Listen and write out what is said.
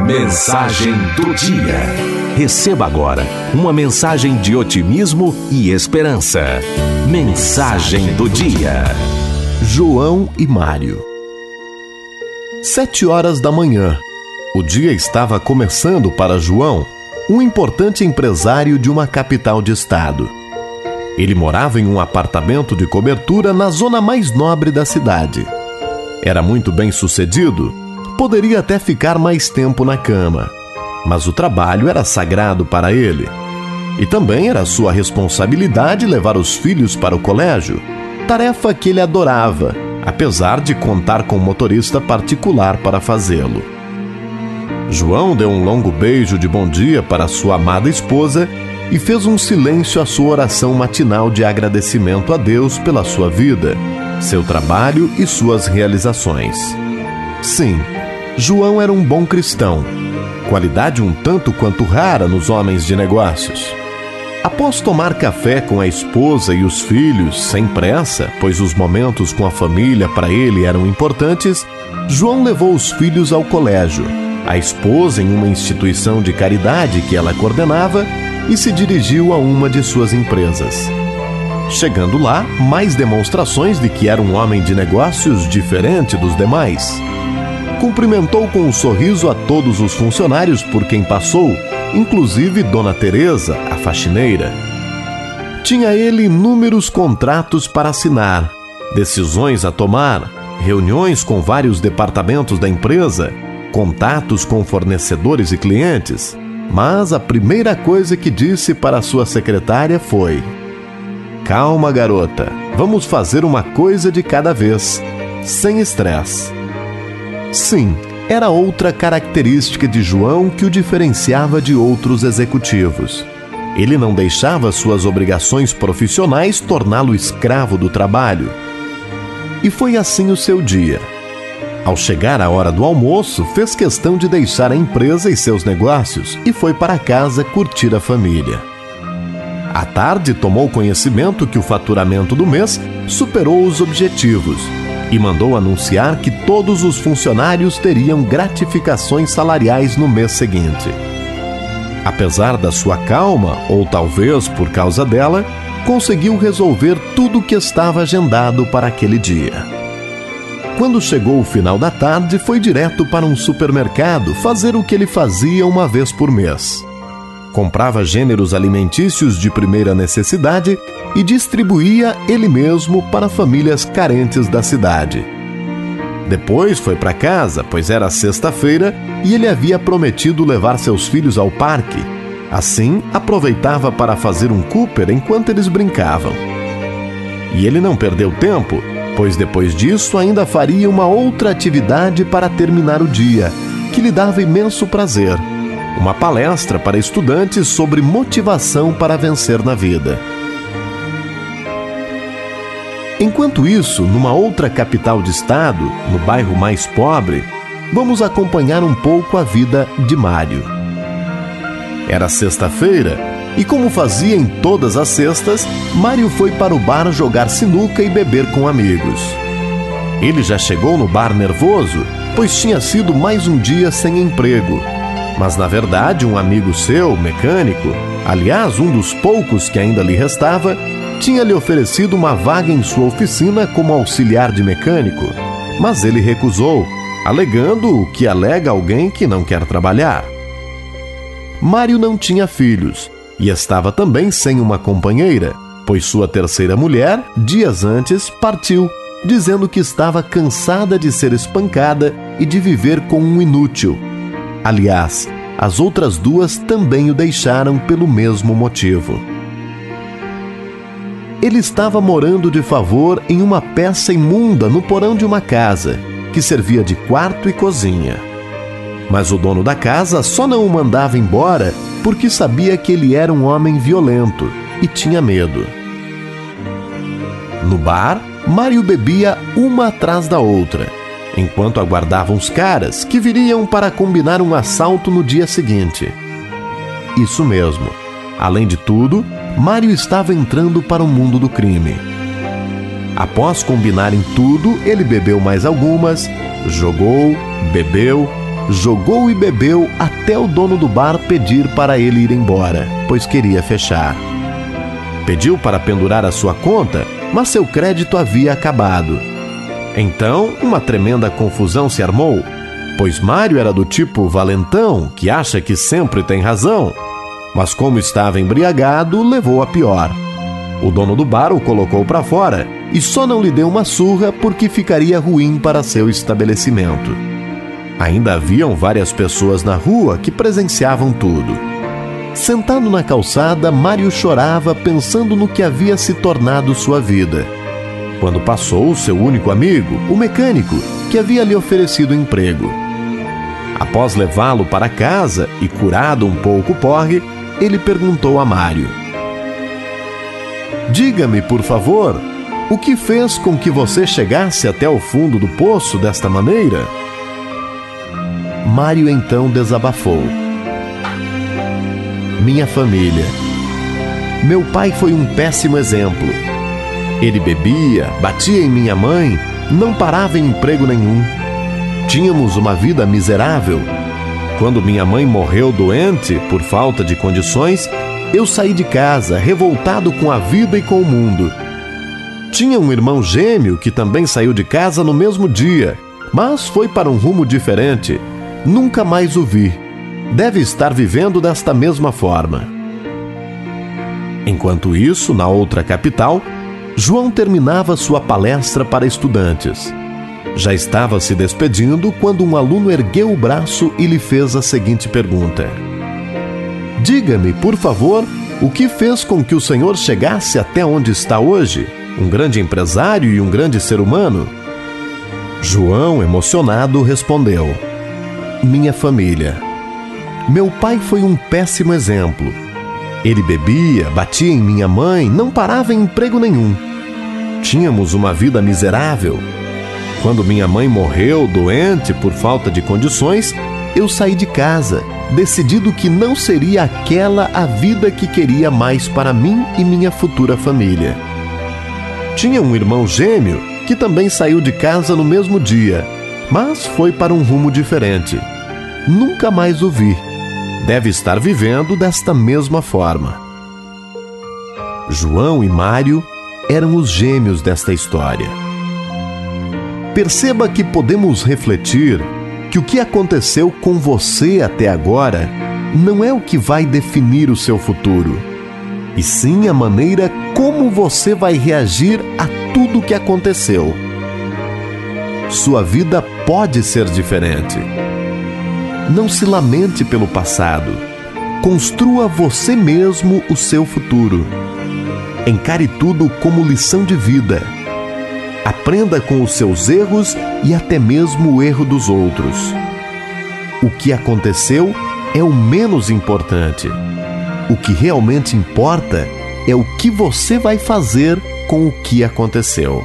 Mensagem do dia. Receba agora uma mensagem de otimismo e esperança. Mensagem do dia. João e Mário. Sete horas da manhã. O dia estava começando para João, um importante empresário de uma capital de estado. Ele morava em um apartamento de cobertura na zona mais nobre da cidade. Era muito bem sucedido, poderia até ficar mais tempo na cama, mas o trabalho era sagrado para ele. E também era sua responsabilidade levar os filhos para o colégio, tarefa que ele adorava, apesar de contar com um motorista particular para fazê-lo. João deu um longo beijo de bom dia para sua amada esposa e fez um silêncio à sua oração matinal de agradecimento a Deus pela sua vida, seu trabalho e suas realizações. Sim, João era um bom cristão, qualidade um tanto quanto rara nos homens de negócios. Após tomar café com a esposa e os filhos, sem pressa, pois os momentos com a família para ele eram importantes, João levou os filhos ao colégio, a esposa em uma instituição de caridade que ela coordenava e se dirigiu a uma de suas empresas. Chegando lá, mais demonstrações de que era um homem de negócios diferente dos demais. Cumprimentou com um sorriso a todos os funcionários por quem passou, inclusive Dona Teresa, a faxineira. Tinha ele inúmeros contratos para assinar, decisões a tomar, reuniões com vários departamentos da empresa, contatos com fornecedores e clientes, mas a primeira coisa que disse para sua secretária foi: Calma, garota, vamos fazer uma coisa de cada vez, sem estresse. Sim, era outra característica de João que o diferenciava de outros executivos. Ele não deixava suas obrigações profissionais torná-lo escravo do trabalho. E foi assim o seu dia. Ao chegar a hora do almoço, fez questão de deixar a empresa e seus negócios e foi para casa curtir a família. À tarde, tomou conhecimento que o faturamento do mês superou os objetivos e mandou anunciar que todos os funcionários teriam gratificações salariais no mês seguinte. Apesar da sua calma, ou talvez por causa dela, conseguiu resolver tudo o que estava agendado para aquele dia. Quando chegou o final da tarde, foi direto para um supermercado fazer o que ele fazia uma vez por mês. Comprava gêneros alimentícios de primeira necessidade e distribuía ele mesmo para famílias carentes da cidade. Depois foi para casa, pois era sexta-feira e ele havia prometido levar seus filhos ao parque. Assim, aproveitava para fazer um Cooper enquanto eles brincavam. E ele não perdeu tempo pois depois disso ainda faria uma outra atividade para terminar o dia, que lhe dava imenso prazer. Uma palestra para estudantes sobre motivação para vencer na vida. Enquanto isso, numa outra capital de estado, no bairro mais pobre, vamos acompanhar um pouco a vida de Mário. Era sexta-feira e como fazia em todas as sextas, Mário foi para o bar jogar sinuca e beber com amigos. Ele já chegou no bar nervoso, pois tinha sido mais um dia sem emprego. Mas na verdade, um amigo seu, mecânico, aliás, um dos poucos que ainda lhe restava, tinha lhe oferecido uma vaga em sua oficina como auxiliar de mecânico. Mas ele recusou, alegando o que alega alguém que não quer trabalhar. Mário não tinha filhos e estava também sem uma companheira, pois sua terceira mulher, dias antes, partiu, dizendo que estava cansada de ser espancada e de viver com um inútil. Aliás, as outras duas também o deixaram pelo mesmo motivo. Ele estava morando de favor em uma peça imunda no porão de uma casa, que servia de quarto e cozinha. Mas o dono da casa só não o mandava embora porque sabia que ele era um homem violento e tinha medo. No bar, Mário bebia uma atrás da outra, enquanto aguardavam os caras que viriam para combinar um assalto no dia seguinte. Isso mesmo. Além de tudo, Mário estava entrando para o mundo do crime. Após combinarem tudo, ele bebeu mais algumas, jogou, bebeu jogou e bebeu até o dono do bar pedir para ele ir embora, pois queria fechar. Pediu para pendurar a sua conta, mas seu crédito havia acabado. Então, uma tremenda confusão se armou, pois Mário era do tipo valentão que acha que sempre tem razão, mas como estava embriagado, levou a pior. O dono do bar o colocou para fora e só não lhe deu uma surra porque ficaria ruim para seu estabelecimento. Ainda haviam várias pessoas na rua que presenciavam tudo. Sentado na calçada, Mário chorava pensando no que havia se tornado sua vida. Quando passou seu único amigo, o mecânico, que havia lhe oferecido emprego. Após levá-lo para casa e curado um pouco o porre, ele perguntou a Mário: Diga-me, por favor, o que fez com que você chegasse até o fundo do poço desta maneira? Mário então desabafou. Minha família. Meu pai foi um péssimo exemplo. Ele bebia, batia em minha mãe, não parava em emprego nenhum. Tínhamos uma vida miserável. Quando minha mãe morreu doente por falta de condições, eu saí de casa revoltado com a vida e com o mundo. Tinha um irmão gêmeo que também saiu de casa no mesmo dia, mas foi para um rumo diferente. Nunca mais o vi. Deve estar vivendo desta mesma forma. Enquanto isso, na outra capital, João terminava sua palestra para estudantes. Já estava se despedindo quando um aluno ergueu o braço e lhe fez a seguinte pergunta: Diga-me, por favor, o que fez com que o senhor chegasse até onde está hoje? Um grande empresário e um grande ser humano? João, emocionado, respondeu: Minha família. Meu pai foi um péssimo exemplo. Ele bebia, batia em minha mãe, não parava em emprego nenhum. Tínhamos uma vida miserável. Quando minha mãe morreu doente por falta de condições, eu saí de casa decidido que não seria aquela a vida que queria mais para mim e minha futura família. Tinha um irmão gêmeo que também saiu de casa no mesmo dia, mas foi para um rumo diferente. Nunca mais o vi. Deve estar vivendo desta mesma forma. João e Mário eram os gêmeos desta história. Perceba que podemos refletir que o que aconteceu com você até agora não é o que vai definir o seu futuro, e sim a maneira como você vai reagir a tudo o que aconteceu. Sua vida pode ser diferente. Não se lamente pelo passado. Construa você mesmo o seu futuro. Encare tudo como lição de vida Aprenda com os seus erros e até mesmo o erro dos outros. O que aconteceu é o menos importante. O que realmente importa é o que você vai fazer com o que aconteceu.